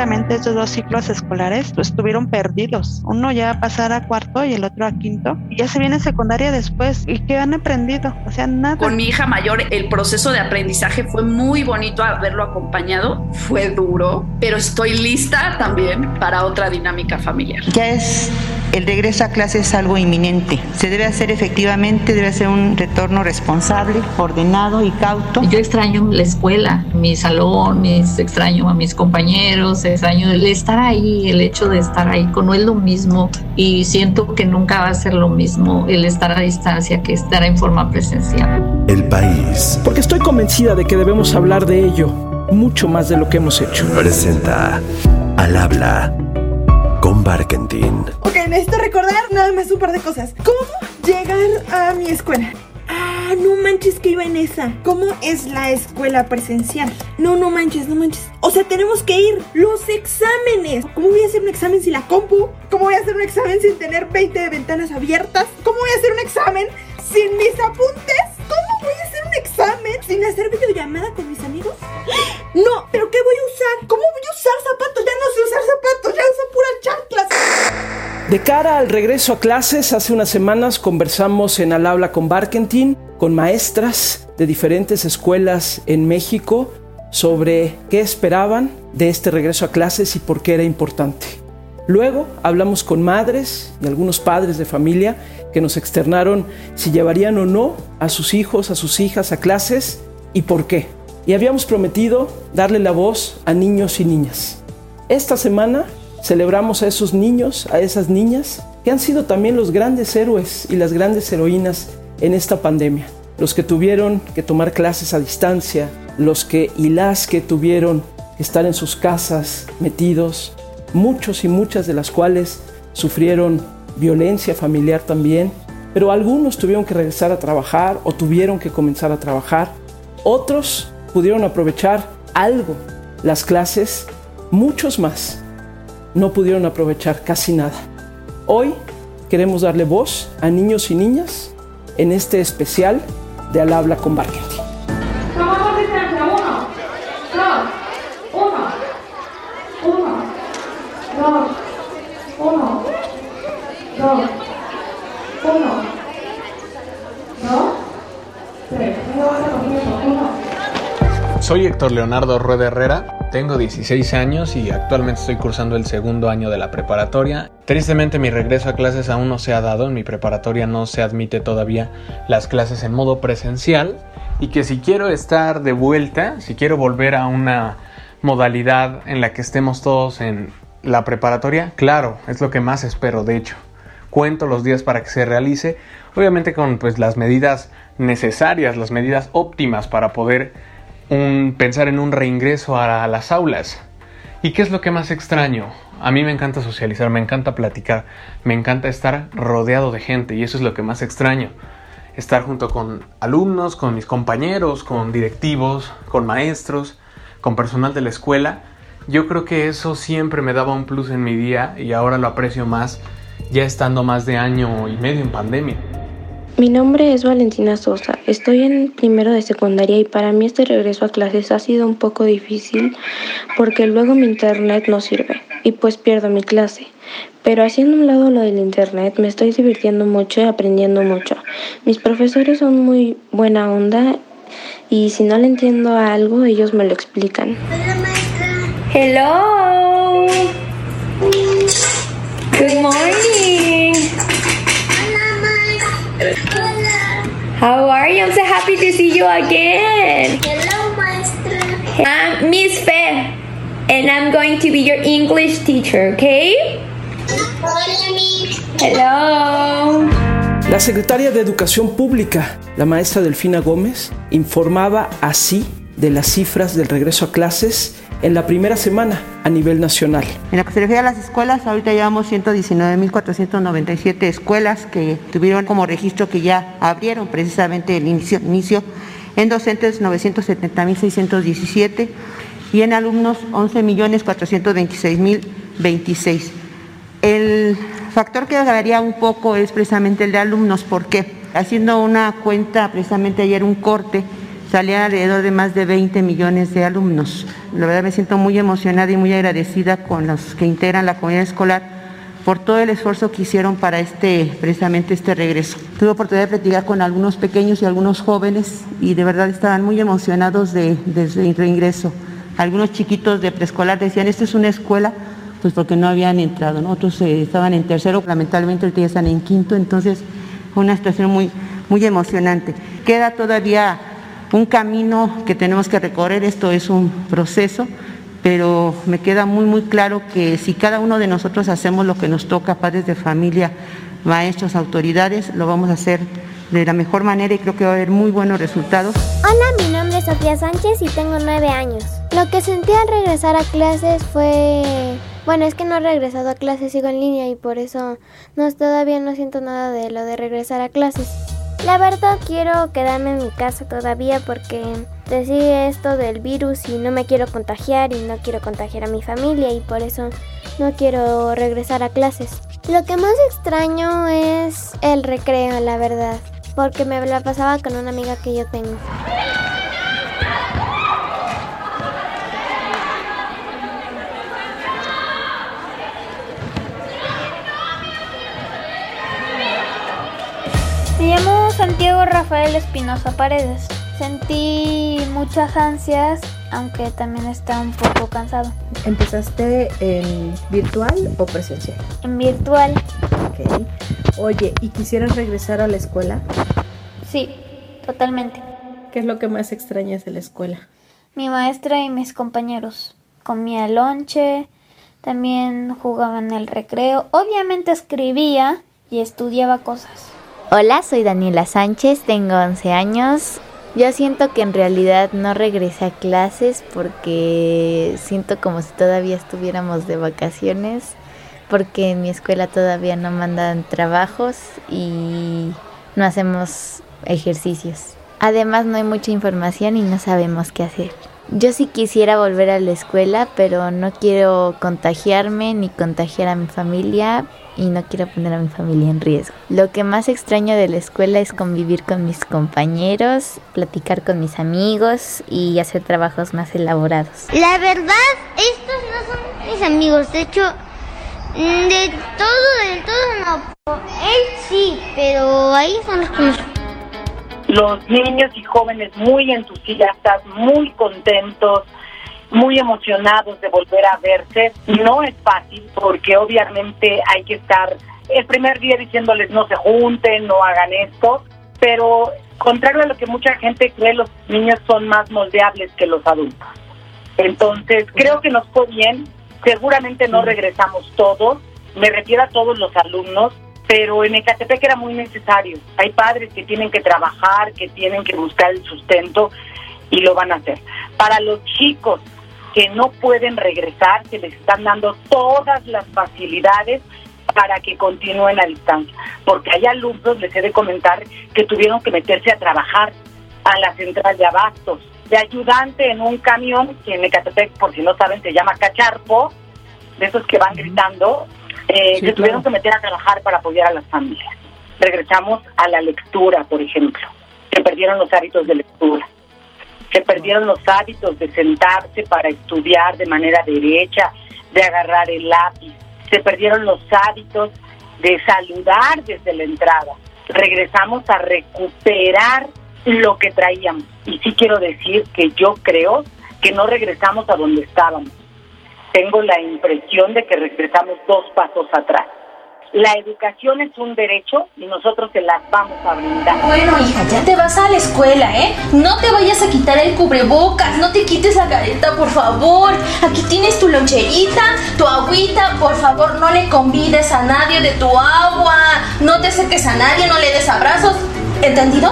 prácticamente estos dos ciclos escolares pues, estuvieron perdidos. Uno ya a pasar a cuarto y el otro a quinto. Y ya se viene secundaria después. ¿Y qué han aprendido? O sea, nada. Con mi hija mayor el proceso de aprendizaje fue muy bonito haberlo acompañado. Fue duro, pero estoy lista también para otra dinámica familiar. Ya es el regreso a clases es algo inminente. Se debe hacer efectivamente, debe ser un retorno responsable, ordenado y cauto. Yo extraño la escuela, mi salón, extraño a mis compañeros, extraño el estar ahí, el hecho de estar ahí, no es lo mismo y siento que nunca va a ser lo mismo el estar a distancia que estar en forma presencial. El país. Porque estoy convencida de que debemos hablar de ello mucho más de lo que hemos hecho. Presenta al habla con Barkentin. Ok, necesito recordar nada más un par de cosas. ¿Cómo llegar a mi escuela? Ah, no manches que iba en esa. ¿Cómo es la escuela presencial? No, no manches, no manches. O sea, tenemos que ir. Los exámenes. ¿Cómo voy a hacer un examen sin la compu? ¿Cómo voy a hacer un examen sin tener 20 ventanas abiertas? ¿Cómo voy a hacer un examen sin mis apuntes? Sin hacer videollamada con mis amigos? No, pero ¿qué voy a usar? ¿Cómo voy a usar zapatos? Ya no sé usar zapatos, ya uso pura chanclas. De cara al regreso a clases, hace unas semanas conversamos en Al Habla con Barkentin, con maestras de diferentes escuelas en México, sobre qué esperaban de este regreso a clases y por qué era importante. Luego hablamos con madres y algunos padres de familia que nos externaron si llevarían o no a sus hijos, a sus hijas a clases y por qué. Y habíamos prometido darle la voz a niños y niñas. Esta semana Celebramos a esos niños, a esas niñas, que han sido también los grandes héroes y las grandes heroínas en esta pandemia. Los que tuvieron que tomar clases a distancia, los que y las que tuvieron que estar en sus casas metidos, muchos y muchas de las cuales sufrieron violencia familiar también, pero algunos tuvieron que regresar a trabajar o tuvieron que comenzar a trabajar, otros pudieron aprovechar algo las clases, muchos más no pudieron aprovechar casi nada. Hoy queremos darle voz a niños y niñas en este especial de Al habla con Barketti. Tomamos distancia. Uno, dos, uno, uno, dos, uno, dos, uno, dos, tres. Soy Héctor Leonardo Rueda Herrera tengo 16 años y actualmente estoy cursando el segundo año de la preparatoria. Tristemente mi regreso a clases aún no se ha dado, en mi preparatoria no se admite todavía las clases en modo presencial y que si quiero estar de vuelta, si quiero volver a una modalidad en la que estemos todos en la preparatoria, claro, es lo que más espero, de hecho. Cuento los días para que se realice, obviamente con pues las medidas necesarias, las medidas óptimas para poder pensar en un reingreso a las aulas. ¿Y qué es lo que más extraño? A mí me encanta socializar, me encanta platicar, me encanta estar rodeado de gente y eso es lo que más extraño. Estar junto con alumnos, con mis compañeros, con directivos, con maestros, con personal de la escuela. Yo creo que eso siempre me daba un plus en mi día y ahora lo aprecio más ya estando más de año y medio en pandemia. Mi nombre es Valentina Sosa, estoy en primero de secundaria y para mí este regreso a clases ha sido un poco difícil porque luego mi internet no sirve y pues pierdo mi clase. Pero haciendo un lado lo del internet me estoy divirtiendo mucho y aprendiendo mucho. Mis profesores son muy buena onda y si no le entiendo a algo ellos me lo explican. Hello. Good morning. How are you? I'm so happy to see you again. Hello, maestra. I'm Miss Fe, and I'm going to be your English teacher, okay? Hola, Hello. La secretaria de Educación Pública, la maestra Delfina Gómez, informaba así de las cifras del regreso a clases en la primera semana a nivel nacional. En lo que se refiere a las escuelas, ahorita llevamos 119.497 escuelas que tuvieron como registro que ya abrieron precisamente el inicio, inicio en docentes 970.617 y en alumnos 11.426.026. El factor que varía un poco es precisamente el de alumnos, ¿por qué? Haciendo una cuenta, precisamente ayer un corte, salían alrededor de más de 20 millones de alumnos. La verdad me siento muy emocionada y muy agradecida con los que integran la comunidad escolar por todo el esfuerzo que hicieron para este, precisamente este regreso. Tuve oportunidad de platicar con algunos pequeños y algunos jóvenes y de verdad estaban muy emocionados de, de reingreso. Algunos chiquitos de preescolar decían, esta es una escuela, pues porque no habían entrado, otros eh, estaban en tercero, lamentablemente ahorita ya están en quinto, entonces fue una situación muy, muy emocionante. Queda todavía un camino que tenemos que recorrer, esto es un proceso, pero me queda muy, muy claro que si cada uno de nosotros hacemos lo que nos toca, padres de familia, maestros, autoridades, lo vamos a hacer de la mejor manera y creo que va a haber muy buenos resultados. Hola, mi nombre es Sofía Sánchez y tengo nueve años. Lo que sentí al regresar a clases fue... Bueno, es que no he regresado a clases, sigo en línea y por eso no, todavía no siento nada de lo de regresar a clases. La verdad quiero quedarme en mi casa todavía porque sigue esto del virus y no me quiero contagiar y no quiero contagiar a mi familia y por eso no quiero regresar a clases. Lo que más extraño es el recreo, la verdad, porque me la pasaba con una amiga que yo tengo. Me llamo Santiago Rafael Espinosa Paredes. Sentí muchas ansias, aunque también estaba un poco cansado. ¿Empezaste en virtual o presencial? En virtual. Ok. Oye, ¿y quisieras regresar a la escuela? Sí, totalmente. ¿Qué es lo que más extrañas de la escuela? Mi maestra y mis compañeros. Comía lonche, también jugaba en el recreo. Obviamente escribía y estudiaba cosas. Hola, soy Daniela Sánchez, tengo 11 años. Yo siento que en realidad no regresé a clases porque siento como si todavía estuviéramos de vacaciones, porque en mi escuela todavía no mandan trabajos y no hacemos ejercicios. Además no hay mucha información y no sabemos qué hacer. Yo sí quisiera volver a la escuela, pero no quiero contagiarme ni contagiar a mi familia y no quiero poner a mi familia en riesgo. Lo que más extraño de la escuela es convivir con mis compañeros, platicar con mis amigos y hacer trabajos más elaborados. La verdad, estos no son mis amigos. De hecho, mm, de todo, de todo no. Él sí, pero ahí son los que los niños y jóvenes muy entusiastas, muy contentos, muy emocionados de volver a verse. No es fácil porque obviamente hay que estar el primer día diciéndoles no se junten, no hagan esto, pero contrario a lo que mucha gente cree, los niños son más moldeables que los adultos. Entonces, creo que nos fue bien, seguramente no regresamos todos, me refiero a todos los alumnos, pero en Ecatepec era muy necesario. Hay padres que tienen que trabajar, que tienen que buscar el sustento y lo van a hacer. Para los chicos que no pueden regresar, se les están dando todas las facilidades para que continúen a distancia. Porque hay alumnos, les he de comentar, que tuvieron que meterse a trabajar a la central de abastos, de ayudante en un camión, que en Ecatepec, por si no saben, se llama cacharpo, de esos que van gritando, eh, se tuvieron que meter a trabajar para apoyar a las familias. Regresamos a la lectura, por ejemplo. Se perdieron los hábitos de lectura. Se perdieron los hábitos de sentarse para estudiar de manera derecha, de agarrar el lápiz. Se perdieron los hábitos de saludar desde la entrada. Regresamos a recuperar lo que traíamos. Y sí quiero decir que yo creo que no regresamos a donde estábamos tengo la impresión de que regresamos dos pasos atrás. La educación es un derecho y nosotros se las vamos a brindar. Bueno, hija, ya te vas a la escuela, ¿eh? No te vayas a quitar el cubrebocas, no te quites la careta, por favor. Aquí tienes tu loncherita, tu agüita, por favor, no le convides a nadie de tu agua, no te acerques a nadie, no le des abrazos. ¿Entendido?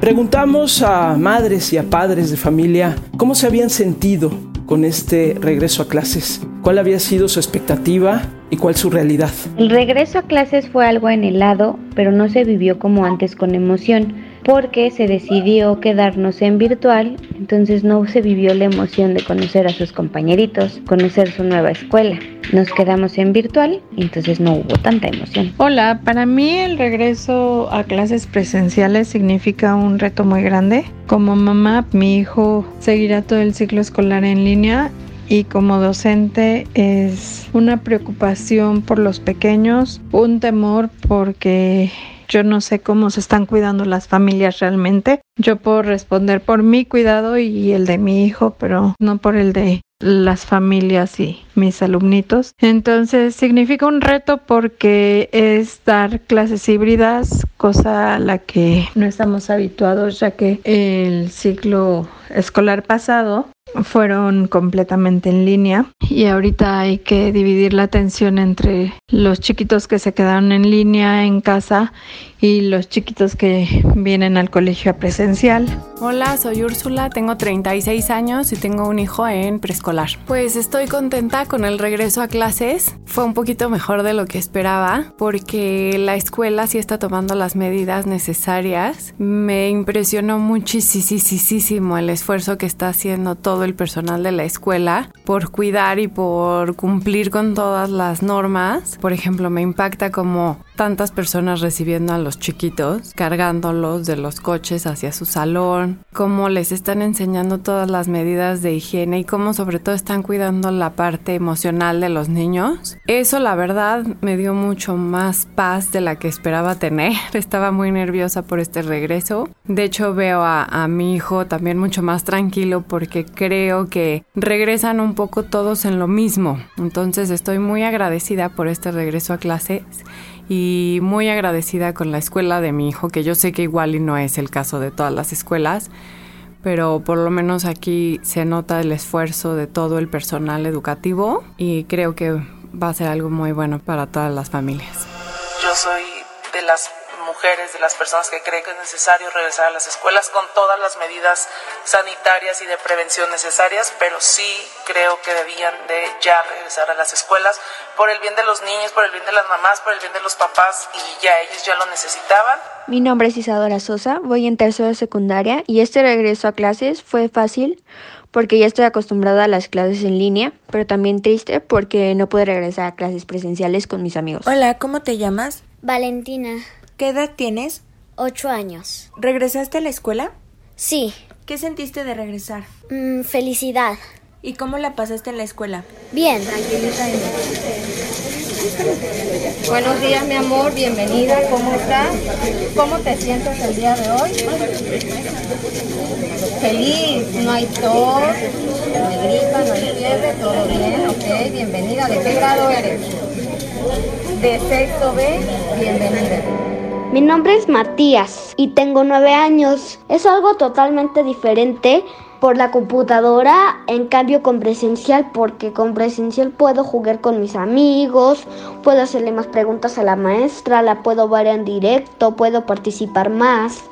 Preguntamos a madres y a padres de familia cómo se habían sentido con este regreso a clases? ¿Cuál había sido su expectativa y cuál su realidad? El regreso a clases fue algo anhelado, pero no se vivió como antes con emoción. Porque se decidió quedarnos en virtual, entonces no se vivió la emoción de conocer a sus compañeritos, conocer su nueva escuela. Nos quedamos en virtual, entonces no hubo tanta emoción. Hola, para mí el regreso a clases presenciales significa un reto muy grande. Como mamá, mi hijo seguirá todo el ciclo escolar en línea y como docente es una preocupación por los pequeños, un temor porque yo no sé cómo se están cuidando las familias realmente. Yo puedo responder por mi cuidado y el de mi hijo, pero no por el de las familias y mis alumnitos. Entonces significa un reto porque es dar clases híbridas, cosa a la que no estamos habituados ya que el ciclo escolar pasado fueron completamente en línea y ahorita hay que dividir la atención entre los chiquitos que se quedaron en línea en casa y los chiquitos que vienen al colegio presencial. Hola, soy Úrsula, tengo 36 años y tengo un hijo en preescolar. Pues estoy contenta con el regreso a clases. Fue un poquito mejor de lo que esperaba porque la escuela sí está tomando las medidas necesarias. Me impresionó muchísimo el esfuerzo que está haciendo todo el personal de la escuela por cuidar y por cumplir con todas las normas. Por ejemplo, me impacta como tantas personas recibiendo a los chiquitos, cargándolos de los coches hacia su salón, cómo les están enseñando todas las medidas de higiene y cómo sobre todo están cuidando la parte emocional de los niños. Eso la verdad me dio mucho más paz de la que esperaba tener. Estaba muy nerviosa por este regreso. De hecho veo a, a mi hijo también mucho más tranquilo porque creo que regresan un poco todos en lo mismo. Entonces estoy muy agradecida por este regreso a clases y muy agradecida con la escuela de mi hijo, que yo sé que igual y no es el caso de todas las escuelas, pero por lo menos aquí se nota el esfuerzo de todo el personal educativo y creo que va a ser algo muy bueno para todas las familias. Yo soy de las mujeres, de las personas que creen que es necesario regresar a las escuelas con todas las medidas sanitarias y de prevención necesarias, pero sí creo que debían de ya regresar a las escuelas por el bien de los niños, por el bien de las mamás, por el bien de los papás y ya ellos ya lo necesitaban. Mi nombre es Isadora Sosa, voy en tercero de secundaria y este regreso a clases fue fácil porque ya estoy acostumbrada a las clases en línea, pero también triste porque no pude regresar a clases presenciales con mis amigos. Hola, ¿cómo te llamas? Valentina. ¿Qué edad tienes? Ocho años. ¿Regresaste a la escuela? Sí. ¿Qué sentiste de regresar? Mm, felicidad. ¿Y cómo la pasaste en la escuela? Bien. Buenos días, mi amor, bienvenida, ¿cómo estás? ¿Cómo te sientes el día de hoy? Feliz, no hay tos, no hay gripa, no hay fiebre, todo bien, ok, bienvenida. ¿De qué grado eres? De sexto B, bienvenida. Mi nombre es Matías y tengo nueve años. Es algo totalmente diferente por la computadora, en cambio con presencial, porque con presencial puedo jugar con mis amigos, puedo hacerle más preguntas a la maestra, la puedo ver en directo, puedo participar más.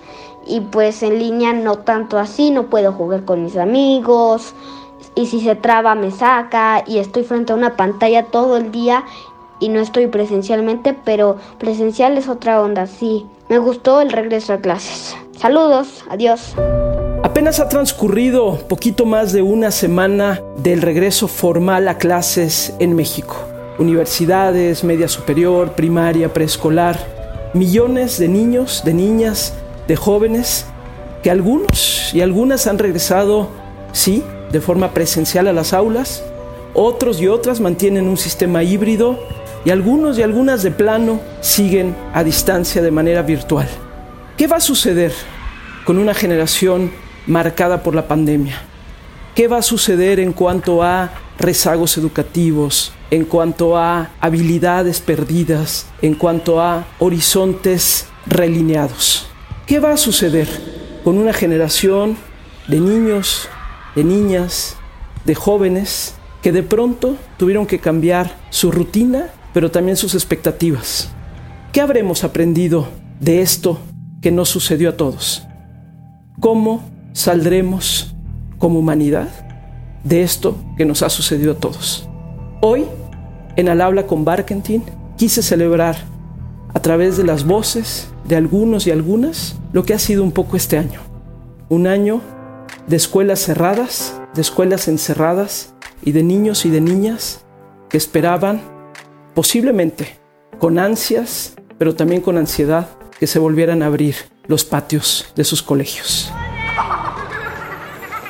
Y pues en línea no tanto así, no puedo jugar con mis amigos. Y si se traba me saca y estoy frente a una pantalla todo el día y no estoy presencialmente, pero presencial es otra onda, sí. Me gustó el regreso a clases. Saludos, adiós. Apenas ha transcurrido poquito más de una semana del regreso formal a clases en México. Universidades, media superior, primaria, preescolar, millones de niños, de niñas, de jóvenes, que algunos y algunas han regresado, sí, de forma presencial a las aulas, otros y otras mantienen un sistema híbrido y algunos y algunas de plano siguen a distancia de manera virtual. ¿Qué va a suceder con una generación marcada por la pandemia? ¿Qué va a suceder en cuanto a rezagos educativos, en cuanto a habilidades perdidas, en cuanto a horizontes relineados? ¿Qué va a suceder con una generación de niños, de niñas, de jóvenes que de pronto tuvieron que cambiar su rutina pero también sus expectativas. ¿Qué habremos aprendido de esto que nos sucedió a todos? ¿Cómo saldremos como humanidad de esto que nos ha sucedido a todos? Hoy, en Al habla con Barkentin, quise celebrar a través de las voces de algunos y algunas lo que ha sido un poco este año. Un año de escuelas cerradas, de escuelas encerradas y de niños y de niñas que esperaban, posiblemente con ansias, pero también con ansiedad, que se volvieran a abrir los patios de sus colegios.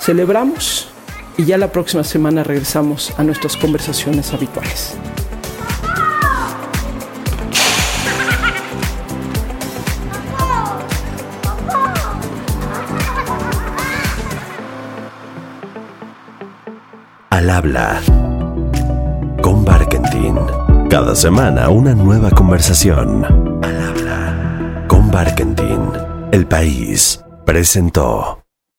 Celebramos y ya la próxima semana regresamos a nuestras conversaciones habituales. Al habla con Barkentin. Cada semana una nueva conversación. Al habla con Barkentin. El país presentó.